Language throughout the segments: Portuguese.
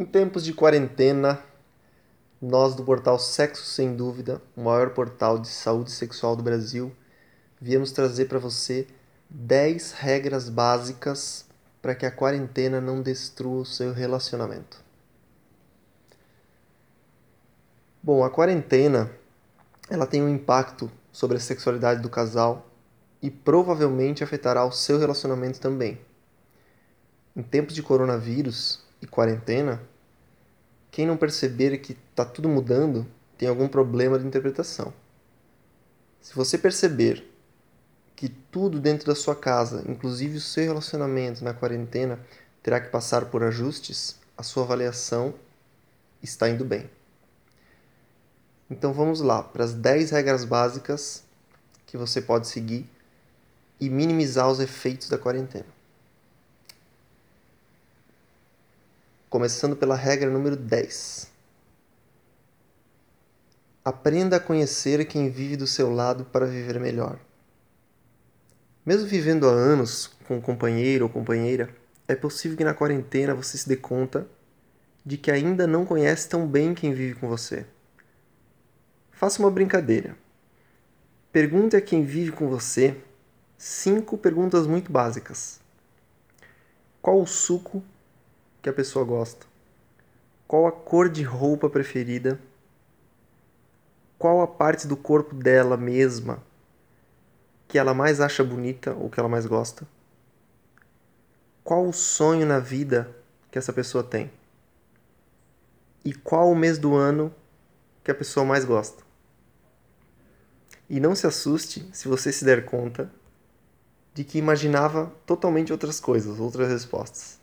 Em tempos de quarentena, nós do portal Sexo Sem Dúvida, o maior portal de saúde sexual do Brasil, viemos trazer para você 10 regras básicas para que a quarentena não destrua o seu relacionamento. Bom, a quarentena ela tem um impacto sobre a sexualidade do casal e provavelmente afetará o seu relacionamento também. Em tempos de coronavírus e quarentena, quem não perceber que está tudo mudando tem algum problema de interpretação. Se você perceber que tudo dentro da sua casa, inclusive o seu relacionamento na quarentena, terá que passar por ajustes, a sua avaliação está indo bem. Então vamos lá para as 10 regras básicas que você pode seguir e minimizar os efeitos da quarentena. Começando pela regra número 10. Aprenda a conhecer quem vive do seu lado para viver melhor. Mesmo vivendo há anos com um companheiro ou companheira, é possível que na quarentena você se dê conta de que ainda não conhece tão bem quem vive com você. Faça uma brincadeira. Pergunte a quem vive com você cinco perguntas muito básicas. Qual o suco que a pessoa gosta? Qual a cor de roupa preferida? Qual a parte do corpo dela mesma que ela mais acha bonita ou que ela mais gosta? Qual o sonho na vida que essa pessoa tem? E qual o mês do ano que a pessoa mais gosta? E não se assuste se você se der conta de que imaginava totalmente outras coisas, outras respostas.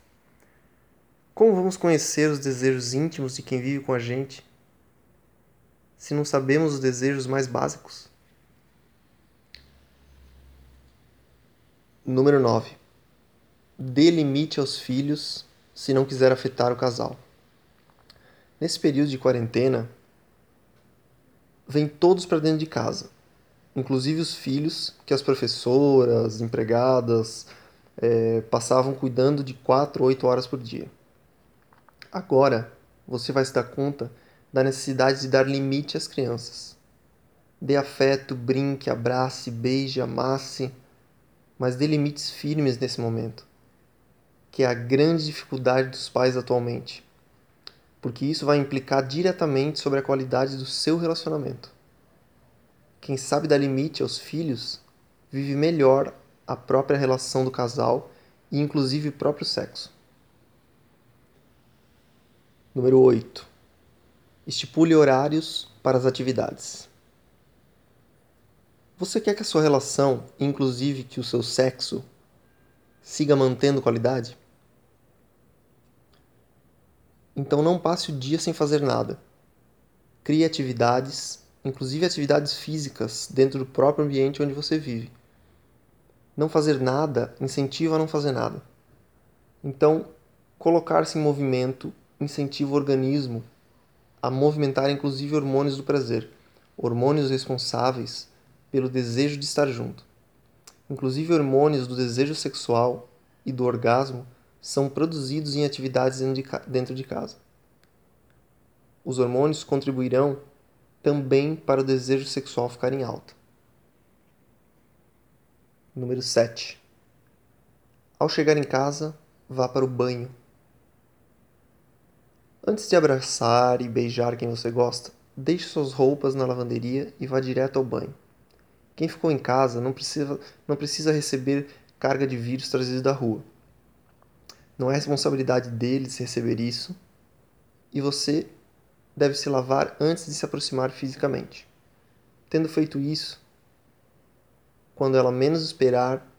Como vamos conhecer os desejos íntimos de quem vive com a gente se não sabemos os desejos mais básicos? Número 9. Dê limite aos filhos se não quiser afetar o casal. Nesse período de quarentena, vem todos para dentro de casa inclusive os filhos que as professoras, empregadas é, passavam cuidando de 4 ou 8 horas por dia. Agora você vai se dar conta da necessidade de dar limite às crianças. Dê afeto, brinque, abrace, beije, amasse, mas dê limites firmes nesse momento, que é a grande dificuldade dos pais atualmente, porque isso vai implicar diretamente sobre a qualidade do seu relacionamento. Quem sabe dar limite aos filhos vive melhor a própria relação do casal e inclusive o próprio sexo. Número 8. Estipule horários para as atividades. Você quer que a sua relação, inclusive que o seu sexo, siga mantendo qualidade? Então não passe o dia sem fazer nada. Crie atividades inclusive atividades físicas dentro do próprio ambiente onde você vive. Não fazer nada incentiva a não fazer nada. Então, colocar-se em movimento incentiva o organismo a movimentar inclusive hormônios do prazer, hormônios responsáveis pelo desejo de estar junto. Inclusive hormônios do desejo sexual e do orgasmo são produzidos em atividades dentro de casa. Os hormônios contribuirão também para o desejo sexual ficar em alta. Número 7. Ao chegar em casa, vá para o banho. Antes de abraçar e beijar quem você gosta, deixe suas roupas na lavanderia e vá direto ao banho. Quem ficou em casa não precisa, não precisa receber carga de vírus trazidos da rua. Não é responsabilidade deles receber isso e você deve se lavar antes de se aproximar fisicamente. Tendo feito isso, quando ela menos esperar,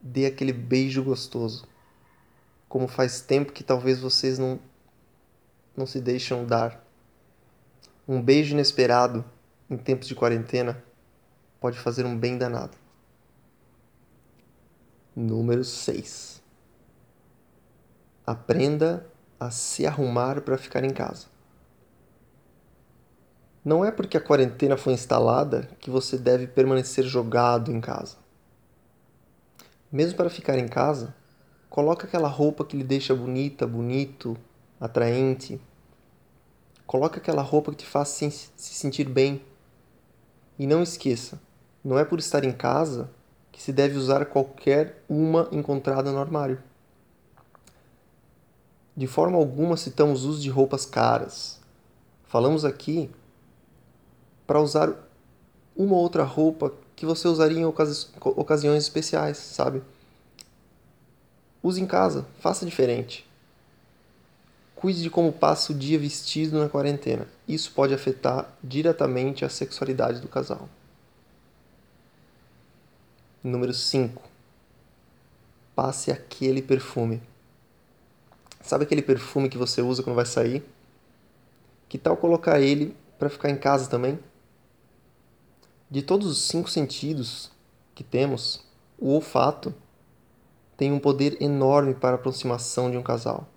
dê aquele beijo gostoso. Como faz tempo que talvez vocês não não se deixam dar. Um beijo inesperado em tempos de quarentena pode fazer um bem danado. Número 6. Aprenda a se arrumar para ficar em casa. Não é porque a quarentena foi instalada que você deve permanecer jogado em casa. Mesmo para ficar em casa, coloque aquela roupa que lhe deixa bonita, bonito, atraente. Coloque aquela roupa que te faz se sentir bem. E não esqueça, não é por estar em casa que se deve usar qualquer uma encontrada no armário. De forma alguma citamos uso de roupas caras. Falamos aqui para usar uma outra roupa que você usaria em ocasi ocasiões especiais, sabe? Use em casa, faça diferente. Cuide de como passa o dia vestido na quarentena. Isso pode afetar diretamente a sexualidade do casal. Número 5. Passe aquele perfume. Sabe aquele perfume que você usa quando vai sair? Que tal colocar ele para ficar em casa também? De todos os cinco sentidos que temos, o olfato tem um poder enorme para a aproximação de um casal.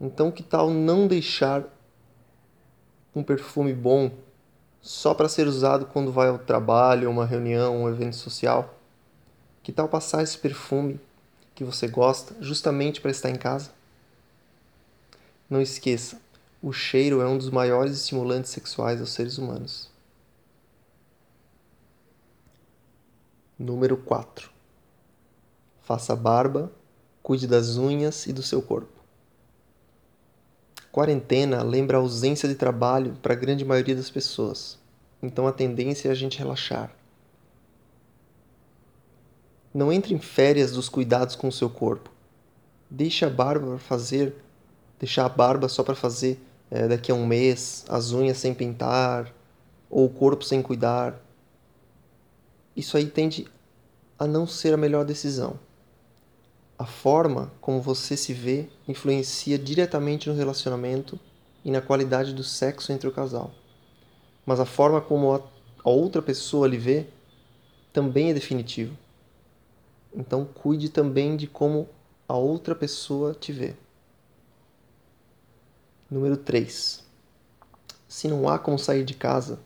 Então, que tal não deixar um perfume bom só para ser usado quando vai ao trabalho, uma reunião, um evento social? Que tal passar esse perfume que você gosta justamente para estar em casa? Não esqueça, o cheiro é um dos maiores estimulantes sexuais aos seres humanos. Número 4. Faça barba, cuide das unhas e do seu corpo. Quarentena lembra a ausência de trabalho para a grande maioria das pessoas, então a tendência é a gente relaxar. Não entre em férias dos cuidados com o seu corpo. Deixe a barba fazer, deixar a barba só para fazer é, daqui a um mês, as unhas sem pintar, ou o corpo sem cuidar. Isso aí tende a não ser a melhor decisão. A forma como você se vê influencia diretamente no relacionamento e na qualidade do sexo entre o casal. Mas a forma como a outra pessoa lhe vê também é definitivo. Então cuide também de como a outra pessoa te vê. Número 3. Se não há como sair de casa,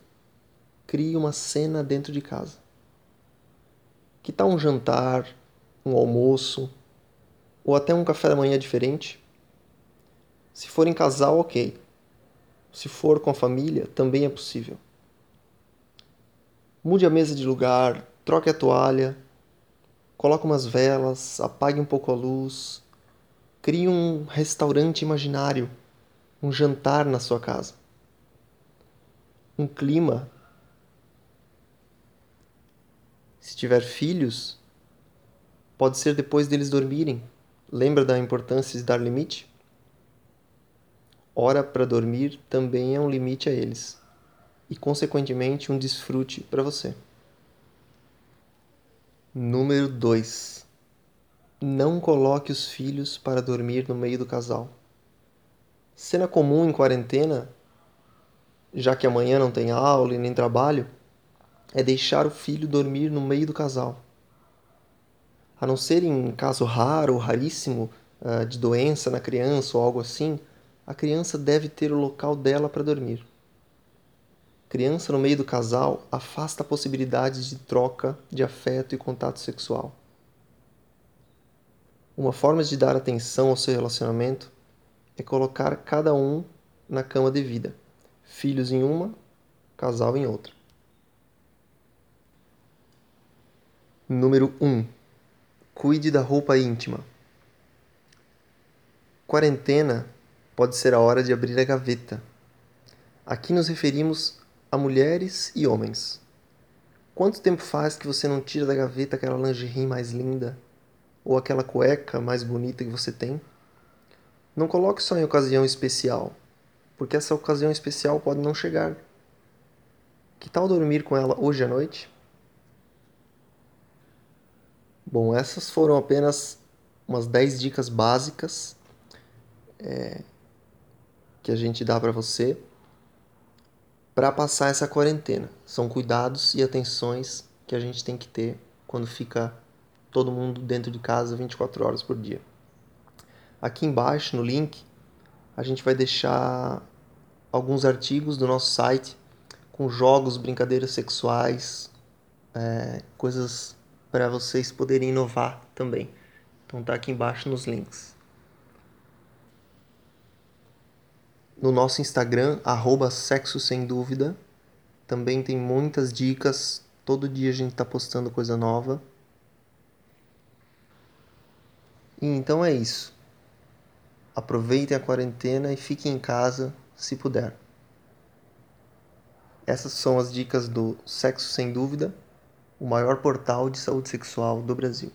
crie uma cena dentro de casa. Que tal um jantar, um almoço, ou até um café da manhã diferente. Se for em casal, ok. Se for com a família, também é possível. Mude a mesa de lugar, troque a toalha, coloque umas velas, apague um pouco a luz, crie um restaurante imaginário, um jantar na sua casa. Um clima. Se tiver filhos, pode ser depois deles dormirem, Lembra da importância de dar limite? Hora para dormir também é um limite a eles e, consequentemente, um desfrute para você. Número 2. Não coloque os filhos para dormir no meio do casal. Cena comum em quarentena, já que amanhã não tem aula e nem trabalho, é deixar o filho dormir no meio do casal a não ser em caso raro, raríssimo, uh, de doença na criança ou algo assim, a criança deve ter o local dela para dormir. Criança no meio do casal afasta a possibilidade de troca de afeto e contato sexual. Uma forma de dar atenção ao seu relacionamento é colocar cada um na cama devida, filhos em uma, casal em outra. Número 1. Um Cuide da roupa íntima. Quarentena pode ser a hora de abrir a gaveta. Aqui nos referimos a mulheres e homens. Quanto tempo faz que você não tira da gaveta aquela lingerie mais linda ou aquela cueca mais bonita que você tem? Não coloque só em ocasião especial, porque essa ocasião especial pode não chegar. Que tal dormir com ela hoje à noite? Bom, essas foram apenas umas 10 dicas básicas é, que a gente dá para você para passar essa quarentena. São cuidados e atenções que a gente tem que ter quando fica todo mundo dentro de casa 24 horas por dia. Aqui embaixo no link a gente vai deixar alguns artigos do nosso site com jogos, brincadeiras sexuais, é, coisas para vocês poderem inovar também. Então tá aqui embaixo nos links. no nosso Instagram, arroba sexo sem dúvida. Também tem muitas dicas. Todo dia a gente está postando coisa nova. E então é isso. Aproveitem a quarentena e fiquem em casa se puder. Essas são as dicas do Sexo Sem Dúvida, o maior portal de saúde sexual do Brasil.